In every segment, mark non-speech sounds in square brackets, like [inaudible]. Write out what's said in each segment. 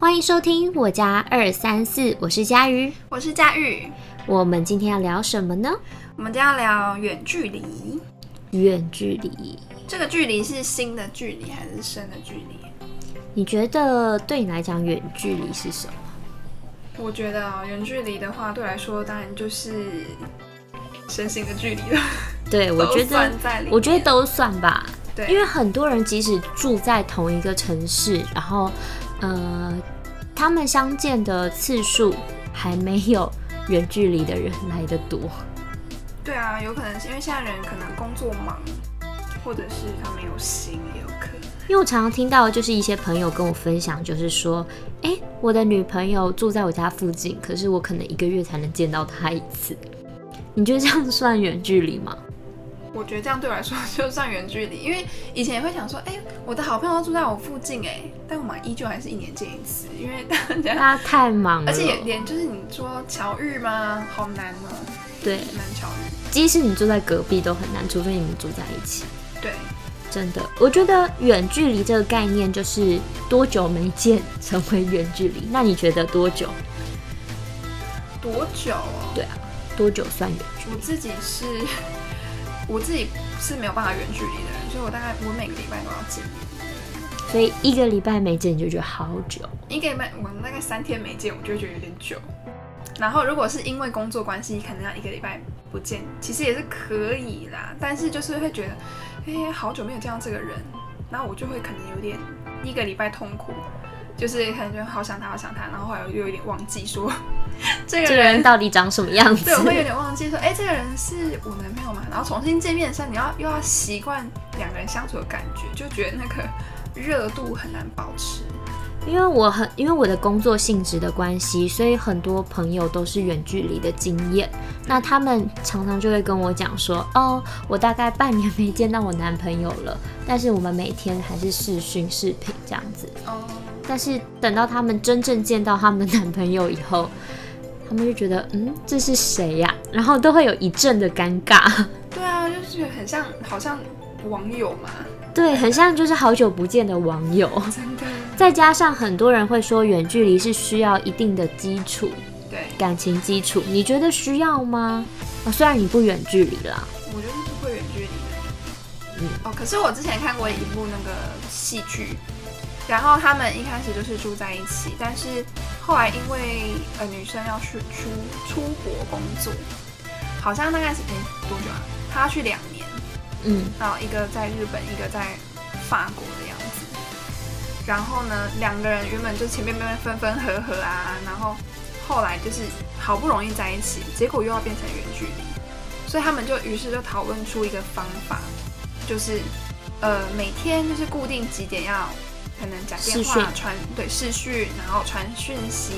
欢迎收听我家二三四，我是佳瑜，我是佳玉。我们今天要聊什么呢？我们今天要聊远距离。远距离，这个距离是新的距离还是深的距离？你觉得对你来讲，远距离是什么？我觉得啊，远距离的话，对我来说当然就是身心的距离了。对，[laughs] 我觉得，我觉得都算吧。对，因为很多人即使住在同一个城市，然后呃，他们相见的次数还没有远距离的人来的多。对啊，有可能是因为现在人可能工作忙，或者是他没有心，也有可能。因为我常常听到，就是一些朋友跟我分享，就是说，哎，我的女朋友住在我家附近，可是我可能一个月才能见到她一次。你觉得这样算远距离吗？我觉得这样对我来说就算远距离，因为以前也会想说，哎，我的好朋友都住在我附近，哎，但我们依旧还是一年见一次，因为大家大家太忙了，而且连就是你说巧遇吗？好难哦。对，难巧遇。即使你住在隔壁都很难，除非你们住在一起。对，真的，我觉得远距离这个概念就是多久没见成为远距离。那你觉得多久？多久哦？对啊，多久算远距？我自己是，我自己是没有办法远距离的人，所以我大概我每个礼拜都要见面。所以一个礼拜没见你就觉得好久？一个礼拜我大概三天没见，我就觉得有点久。然后，如果是因为工作关系，可能要一个礼拜不见，其实也是可以啦。但是就是会觉得，哎，好久没有见到这个人，然后我就会可能有点一个礼拜痛苦，就是可能就好想他，好想他，然后后来又有点忘记说 [laughs] 这个人到底长什么样子。对，我会有点忘记说，哎，这个人是我男朋友嘛？然后重新见面的时候，你要又要习惯两个人相处的感觉，就觉得那个热度很难保持。因为我很因为我的工作性质的关系，所以很多朋友都是远距离的经验。那他们常常就会跟我讲说：“哦，我大概半年没见到我男朋友了，但是我们每天还是视讯视频这样子。”哦。但是等到他们真正见到他们的男朋友以后，他们就觉得：“嗯，这是谁呀？”然后都会有一阵的尴尬。对啊，就是很像好像网友嘛。对，很像就是好久不见的网友。真的。再加上很多人会说远距离是需要一定的基础，对感情基础，你觉得需要吗？哦，虽然你不远距离啦，我觉得是不会远距离的。嗯哦，可是我之前看过一部那个戏剧，然后他们一开始就是住在一起，但是后来因为呃女生要去出出国工作，好像大概是哎多久啊？她去两年，嗯，然后一个在日本，一个在法国的样子。然后呢，两个人原本就前面慢慢分分合合啊，然后后来就是好不容易在一起，结果又要变成远距离，所以他们就于是就讨论出一个方法，就是呃每天就是固定几点要可能讲电话传对视讯，然后传讯息，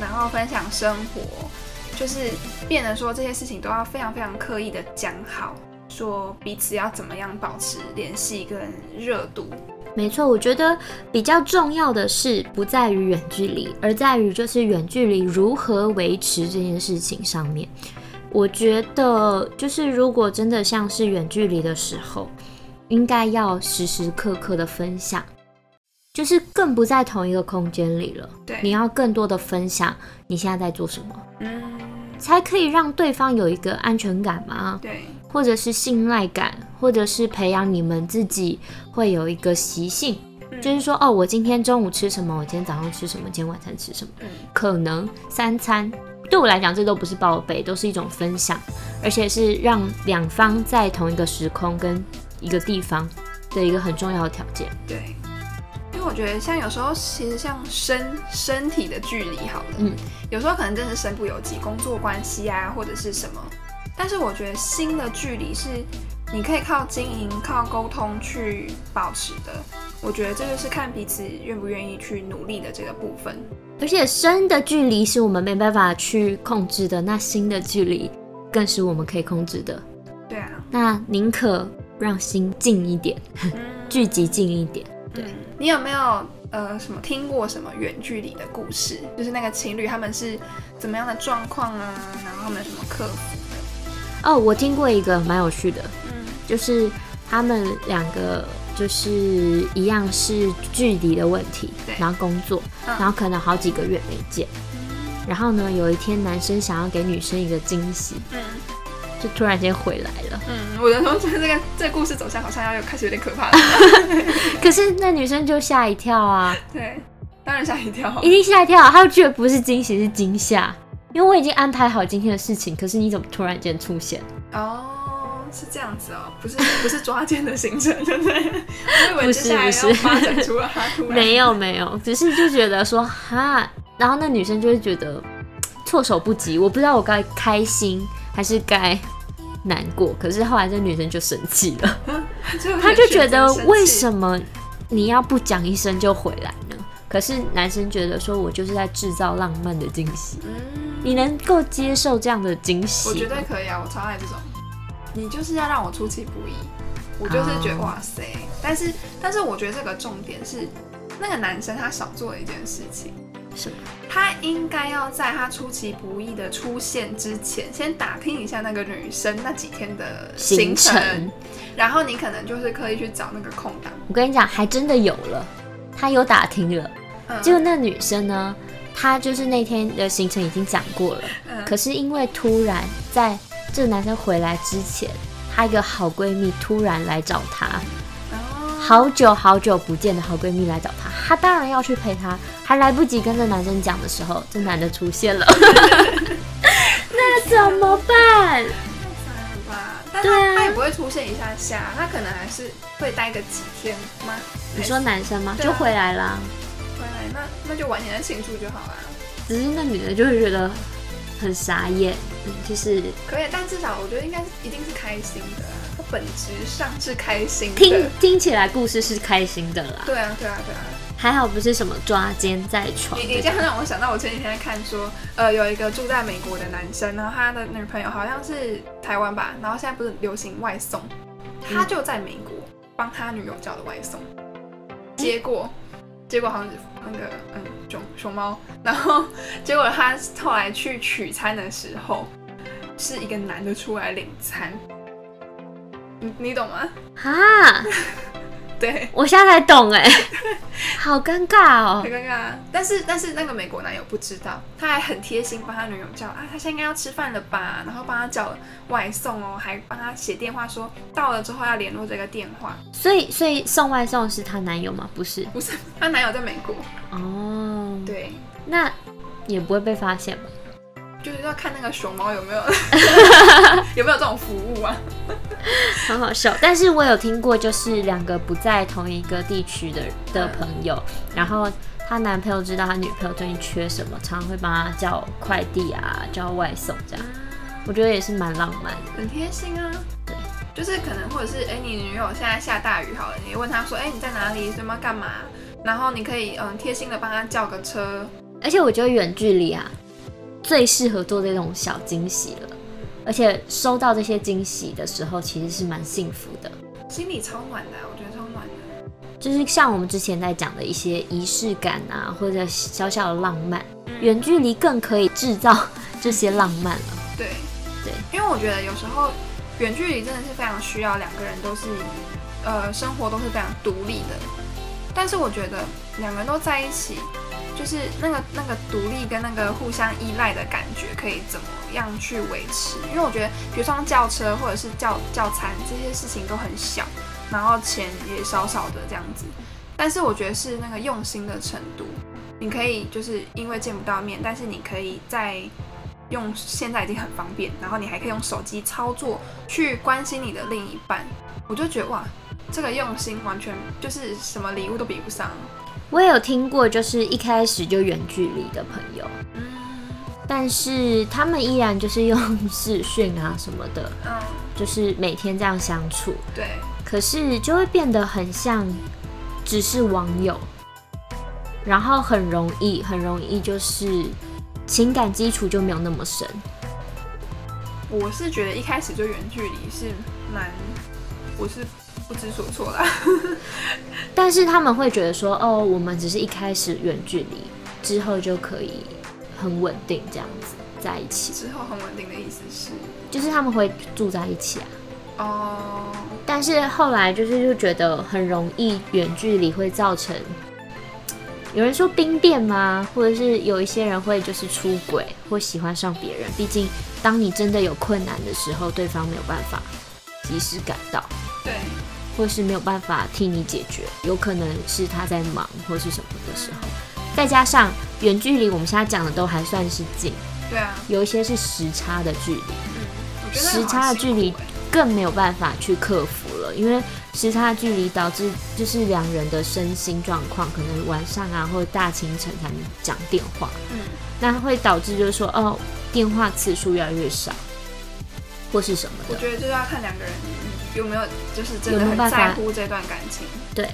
然后分享生活，就是变得说这些事情都要非常非常刻意的讲好，说彼此要怎么样保持联系跟热度。没错，我觉得比较重要的是不在于远距离，而在于就是远距离如何维持这件事情上面。我觉得就是如果真的像是远距离的时候，应该要时时刻刻的分享，就是更不在同一个空间里了。对，你要更多的分享你现在在做什么，嗯，才可以让对方有一个安全感嘛。对。或者是信赖感，或者是培养你们自己会有一个习性，就是说，哦，我今天中午吃什么，我今天早上吃什么，今天晚餐吃什么，可能三餐对我来讲，这都不是报备，都是一种分享，而且是让两方在同一个时空跟一个地方的一个很重要的条件。对，我觉得像有时候其实像身身体的距离好了，嗯，有时候可能真的是身不由己，工作关系啊，或者是什么。但是我觉得心的距离是你可以靠经营、靠沟通去保持的。我觉得这就是看彼此愿不愿意去努力的这个部分。而且身的距离是我们没办法去控制的，那心的距离更是我们可以控制的。对啊，那宁可让心近一点，[laughs] 聚集近一点。对。你有没有呃什么听过什么远距离的故事？就是那个情侣他们是怎么样的状况啊？然后他们什么克服？哦，我听过一个蛮有趣的，嗯，就是他们两个就是一样是距离的问题，然后工作，然后可能好几个月没见，然后呢，有一天男生想要给女生一个惊喜，嗯，就突然间回来了。嗯，我的同学这个这个故事走向好像要开始有点可怕了。[laughs] 可是那女生就吓一跳啊。对，当然吓一跳，一定吓一跳，她就觉得不是惊喜是惊吓，因为我已经安排好今天的事情，可是你怎么突然间出现？哦。是这样子哦，不是 [laughs] 不是抓奸的行程，对不对？不是不是，发展出没有没有，只是就觉得说哈，然后那女生就会觉得措手不及，我不知道我该开心还是该难过。可是后来这女生就生气了，[laughs] 她就觉得为什么你要不讲一声就回来呢？可是男生觉得说我就是在制造浪漫的惊喜，你能够接受这样的惊喜？我绝对可以啊，我超爱这种。你就是要让我出其不意，我就是觉得哇塞！但是但是我觉得这个重点是那个男生他少做了一件事情，什么？他应该要在他出其不意的出现之前，先打听一下那个女生那几天的行程，然后你可能就是刻意去找那个空档。我跟你讲，还真的有了，他有打听了。就那女生呢，她就是那天的行程已经讲过了，可是因为突然在。这个男生回来之前，她一个好闺蜜突然来找她，好久好久不见的好闺蜜来找她，她当然要去陪他，还来不及跟这男生讲的时候，这男的出现了，[laughs] 那怎么办？太吧？但他他也不会出现一下下，他可能还是会待个几天吗？你说男生吗？就回来啦，回来那那就晚点再庆祝就好了。只是那女的就会觉得。很傻眼，就是可以，但至少我觉得应该是一定是开心的，它本质上是开心的。听听起来故事是开心的啦。对啊，对啊，对啊，还好不是什么抓奸在床。你你这样让我想到，我前几天看说，呃，有一个住在美国的男生，然后他的女朋友好像是台湾吧，然后现在不是流行外送，他就在美国帮他女友叫的外送，结果。结果好像那个嗯熊熊猫，然后结果他后来去取餐的时候，是一个男的出来领餐，你你懂吗？哈。[laughs] 对，我现在才懂哎，[laughs] 好尴尬哦，很尴尬。但是但是那个美国男友不知道，他还很贴心帮他女友叫啊，他现在应该要吃饭了吧？然后帮他叫外送哦，还帮他写电话说到了之后要联络这个电话。所以所以送外送是她男友吗？不是，不是，她男友在美国。哦，对，那也不会被发现吧？就是要看那个熊猫有没有 [laughs] 有没有这种服务啊，很好笑。但是我有听过，就是两个不在同一个地区的的朋友，然后她男朋友知道她女朋友最近缺什么，常常会帮她叫快递啊，叫外送这样。我觉得也是蛮浪漫的，很贴心啊。对，就是可能或者是哎，你女友现在下大雨好了，你问她说哎你在哪里，什么干嘛，然后你可以嗯贴心的帮她叫个车。而且我觉得远距离啊。最适合做这种小惊喜了，而且收到这些惊喜的时候，其实是蛮幸福的，心里超暖的，我觉得超暖的。就是像我们之前在讲的一些仪式感啊，或者小小的浪漫，远距离更可以制造这些浪漫了。对对，因为我觉得有时候远距离真的是非常需要两个人都是，呃，生活都是非常独立的。但是我觉得两个人都在一起。就是那个那个独立跟那个互相依赖的感觉，可以怎么样去维持？因为我觉得，比如说叫车或者是叫叫餐这些事情都很小，然后钱也少少的这样子。但是我觉得是那个用心的程度，你可以就是因为见不到面，但是你可以在用现在已经很方便，然后你还可以用手机操作去关心你的另一半。我就觉得哇，这个用心完全就是什么礼物都比不上。我也有听过，就是一开始就远距离的朋友，嗯，但是他们依然就是用视讯啊什么的，嗯，就是每天这样相处，对，可是就会变得很像只是网友，然后很容易很容易就是情感基础就没有那么深。我是觉得一开始就远距离是蛮，我是。不知所措啦，[laughs] 但是他们会觉得说，哦，我们只是一开始远距离，之后就可以很稳定这样子在一起。之后很稳定的意思是，就是他们会住在一起啊。哦，但但是后来就是就觉得很容易远距离会造成，有人说兵变吗？或者是有一些人会就是出轨或喜欢上别人。毕竟当你真的有困难的时候，对方没有办法及时赶到，对，或是没有办法替你解决，有可能是他在忙或是什么的时候。再加上远距离，我们现在讲的都还算是近，对啊，有一些是时差的距离，嗯，时差的距离更没有办法去克服了，因为时差的距离导致就是两人的身心状况，可能晚上啊或者大清晨才能讲电话，嗯，那会导致就是说哦电话次数越来越少，或是什么的。我觉得就是要看两个人有没有就是真的很在乎这段感情。对，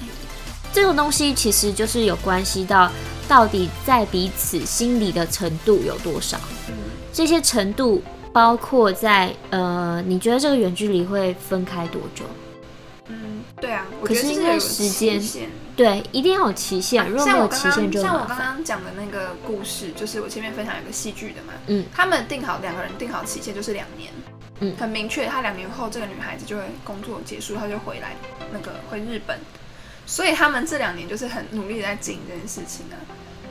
这个东西其实就是有关系到到底在彼此心里的程度有多少，嗯，这些程度包括在呃，你觉得这个远距离会分开多久？嗯，对啊，我可是因为时间对，一定要有期限，如果没有期限就像我刚。刚讲的那个故事，就是我前面分享一个戏剧的嘛，嗯，他们定好两个人定好期限就是两年，很明确，他两年后这个女孩子就会工作结束，他就回来那个回日本，所以他们这两年就是很努力的在经营这件事情啊。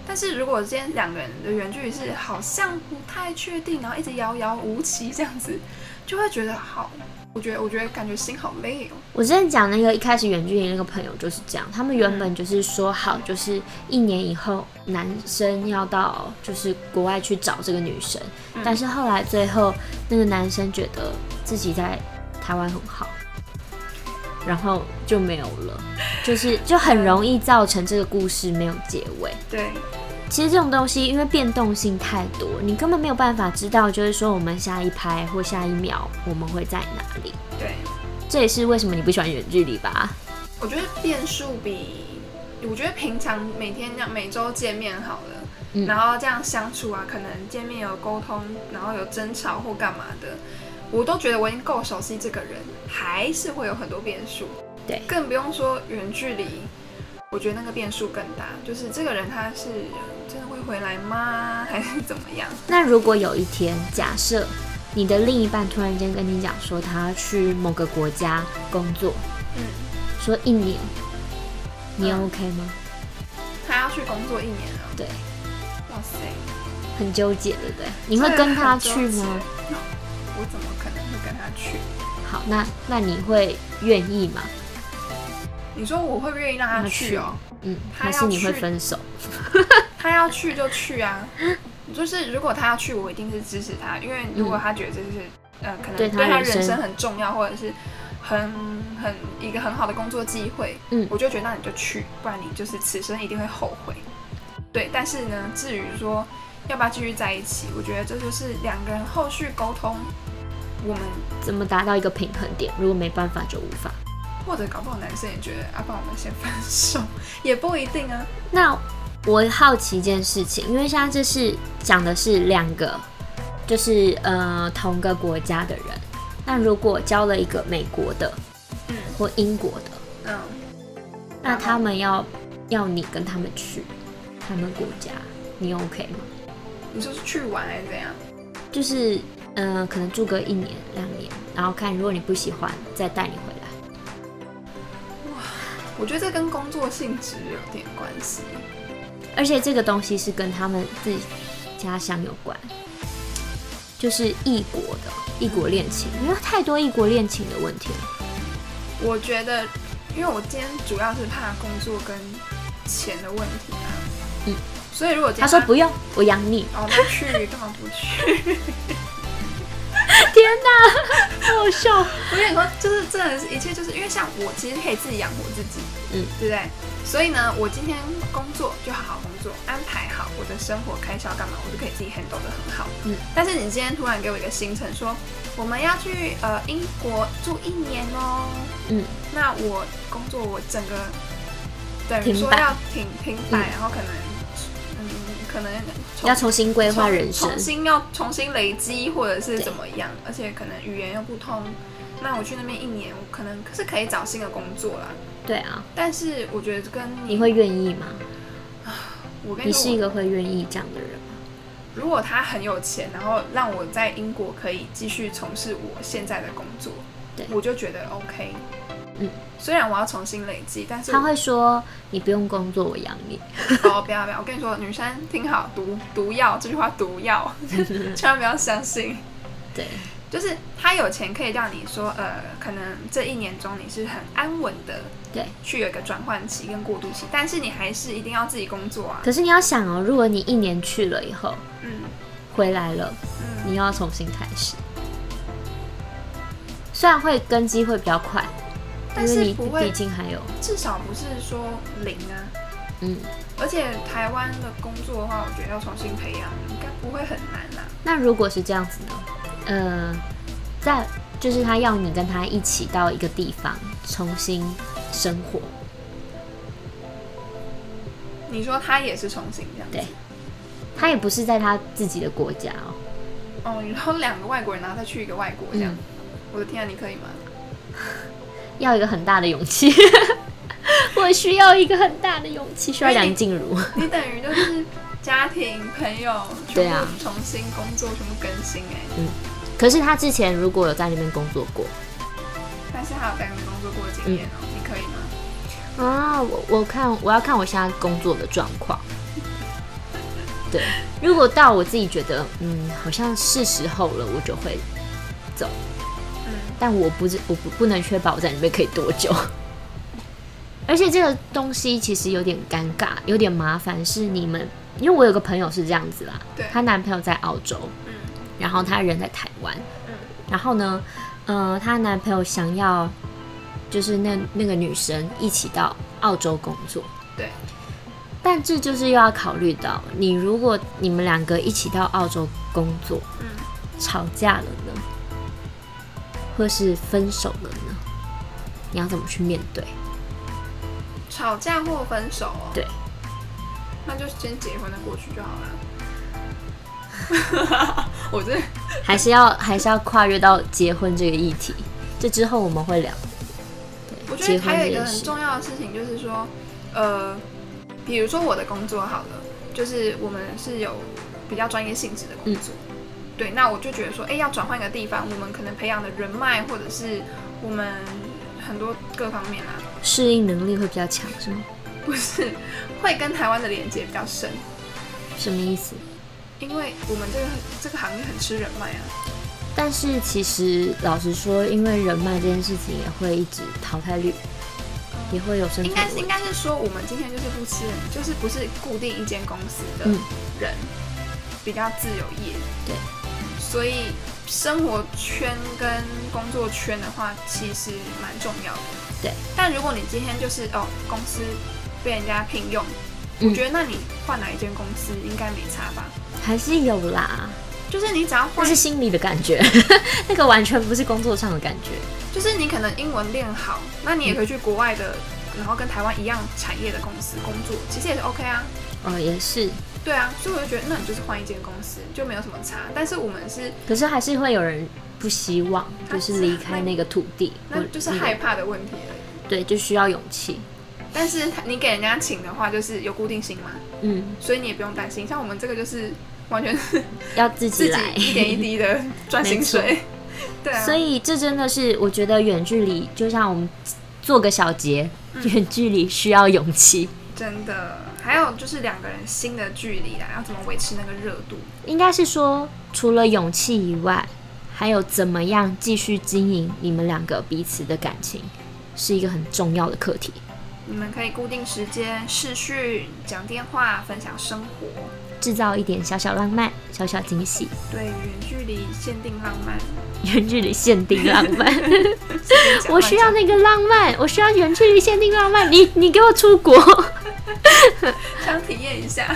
但是如果今天两个人的远距离是好像不太确定，然后一直遥遥无期这样子，就会觉得好，我觉得我觉得感觉心好累哦。我之前讲那个一开始远距离那个朋友就是这样，他们原本就是说好，就是一年以后男生要到就是国外去找这个女生，嗯但是后来最后那个男生觉得自己在台湾很好，然后就没有了，就是就很容易造成这个故事没有结尾。对，其实这种东西因为变动性太多，你根本没有办法知道，就是说我们下一拍或下一秒我们会在哪里。对，这也是为什么你不喜欢远距离吧？我觉得变数比，我觉得平常每天这样每周见面好了，嗯然后这样相处啊，可能见面有沟通，然后有争吵或干嘛的，我都觉得我已经够熟悉这个人，还是会有很多变数。对更不用说远距离，我觉得那个变数更大，就是这个人他是真的会回来吗，[laughs] 还是怎么样？那如果有一天，假设你的另一半突然间跟你讲说他要去某个国家工作，嗯，说一年，你嗯 OK 吗？他要去工作一年啊，对，哇塞，很纠结，对不对？你会跟他去吗？[laughs] 我怎么可能会跟他去？好，那那你会愿意吗？你说我会不愿意让他去哦？嗯，还是你会分手？[laughs] 他要去就去啊，就是如果他要去，我一定是支持他，因为如果他觉得这是、呃可能对他人生人生很重要，或者是很很一个很好的工作机会，嗯我就觉得那你就去，不然你就是此生一定会后悔。对，但是呢，至于说要不要继续在一起，我觉得这就是两个人后续沟通，我们怎么达到一个平衡点？如果没办法就无法。或者搞不好男生也觉得啊，帮我们先分手，也不一定啊。那我好奇一件事情，因为现在这是讲的是两个，就是呃同个国家的人。那如果交了一个美国的嗯或英国的，嗯，那他们要要你跟他们去他们国家，你 OK 吗？你说是去玩还是怎样？就是呃可能住个一年两年，然后看如果你不喜欢，再带你回来。哇我觉得这跟工作性质有点关系。而且这个东西是跟他们自己家乡有关，就是异国的异国恋情，因为太多异国恋情的问题了。我觉得，因为我今天主要是怕工作跟钱的问题啊。嗯。所以如果他说不用，我养你。哦，那去干嘛不去？[laughs] 天哪，好好笑。我跟你说，就是真的是一切，就是因为像我其实可以自己养活自己，嗯，对不对？所以呢，我今天工作就好好工作，安排好我的生活开销干嘛，我就可以自己 handle 的很好。嗯，但是你今天突然给我一个行程，说我们要去呃英国住一年哦，嗯，那我工作我整个等于说要停停摆，嗯然后可能嗯可能要重新规划人生重重。新要重新累积，或者是怎么样，而且可能语言又不通。那我去那边一年，我可能是可以找新的工作啦。对啊，但是我觉得跟你，你会愿意吗？我跟你说，你是一个会愿意这样的人吗？如果他很有钱，然后让我在英国可以继续从事我现在的工作，对我就觉得 OK。嗯，虽然我要重新累积，但是他会说你不用工作，我养你。[laughs] 哦，不要不要，我跟你说，女生听好，毒毒药这句话毒药，[laughs] [laughs] 千万不要相信。对，就是他有钱可以让你说，呃，可能这一年中你是很安稳的，对，去有一个转换期跟过渡期，但是你还是一定要自己工作啊。可是你要想哦，如果你一年去了以后，嗯，回来了，嗯，你要重新开始。虽然会根基会比较快，但是你毕竟还有，至少不是说零啊。嗯，而且台湾的工作的话，我觉得要重新培养，应该不会很难啦。那如果是这样子呢？呃，在就是他要你跟他一起到一个地方重新生活。你说他也是重新这样？对，他也不是在他自己的国家哦。哦，然后两个外国人，然后再去一个外国这样。我的天啊，你可以吗？[laughs] 要一个很大的勇气，[laughs] 我需要一个很大的勇气，需要梁静茹。你等于就是家庭、朋友全部重新工作，全部更新哎。嗯，可是他之前如果有在那边工作过，但是他有在那边工作过的经验哦，你可以吗？啊，我我看我要看我现在工作的状况。[laughs] 对，如果到我自己觉得嗯，好像是时候了，我就会走。嗯但我不是，我不不能确保我在里面可以多久。[laughs] 而且这个东西其实有点尴尬，有点麻烦。是你们，因为我有个朋友是这样子啦，她男朋友在澳洲，嗯，然后她人在台湾，嗯，然后呢，呃，她男朋友想要就是那那个女生一起到澳洲工作，对，但这就是又要考虑到，你如果你们两个一起到澳洲工作，嗯，吵架了呢？或是分手了呢？你要怎么去面对？吵架或分手哦？对，那就先结婚的过去就好了。[laughs] [laughs] [laughs] [laughs] 我这还是要还是要跨越到结婚这个议题，这之后我们会聊。我觉得还有一个很重要的事情就是说，呃，比如说我的工作好了，就是我们是有比较专业性质的工作。对，那我就觉得说，哎，要转换一个地方，我们可能培养的人脉，或者是我们很多各方面啊，适应能力会比较强，是吗？不是，会跟台湾的连接比较深。什么意思？因为我们这个这个行业很吃人脉啊。但是其实老实说，因为人脉这件事情也会一直淘汰率，也会有生。应该是应该是说，我们今天就是不吃人，就是不是固定一间公司的人，比较自由业。对。所以生活圈跟工作圈的话，其实蛮重要的。对。但如果你今天就是哦，公司被人家聘用，我觉得那你换哪一间公司应该没差吧？还是有啦。就是你只要换，那是心里的感觉，[laughs] 那个完全不是工作上的感觉。就是你可能英文练好，那你也可以去国外的，然后跟台湾一样产业的公司工作，其实也是 OK 啊。哦，也是。对啊，所以我就觉得，那你就是换一间公司就没有什么差。但是我们是，可是还是会有人不希望，就是离开那个土地，那就是害怕的问题而已。对，就需要勇气。但是你给人家请的话，就是有固定性嘛，嗯，所以你也不用担心。像我们这个就是完全是 [laughs] 要自己来，一点一滴的 [laughs] 赚薪水。[laughs] 对啊，所以这真的是我觉得远距离，就像我们做个小结，远距离需要勇气，真的。还有就是两个人心的距离啦，要怎么维持那个热度？应该是说，除了勇气以外，还有怎么样继续经营你们两个彼此的感情，是一个很重要的课题。你们可以固定时间视讯、讲电话、分享生活，制造一点小小浪漫、小小惊喜。对，远距离限定浪漫，远距离限定浪漫。我需要那个浪漫，我需要远距离限定浪漫。你你给我出国。[laughs] 想体验一下。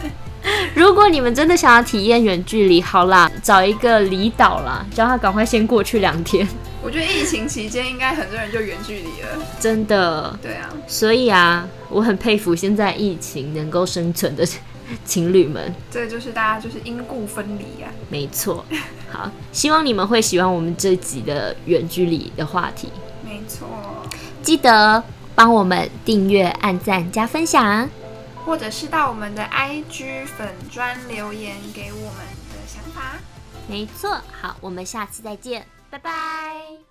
[laughs] 如果你们真的想要体验远距离，好啦，找一个离岛啦，叫他赶快先过去两天。我觉得疫情期间应该很多人就远距离了，真的。对啊，所以啊，我很佩服现在疫情能够生存的情侣们。这就是大家就是因故分离啊。没错。好，希望你们会喜欢我们这集的远距离的话题。没错。记得。帮我们订阅、按赞、加分享，或者是到我们的 IG 粉专留言给我们的想法。没错，好，我们下次再见，拜拜。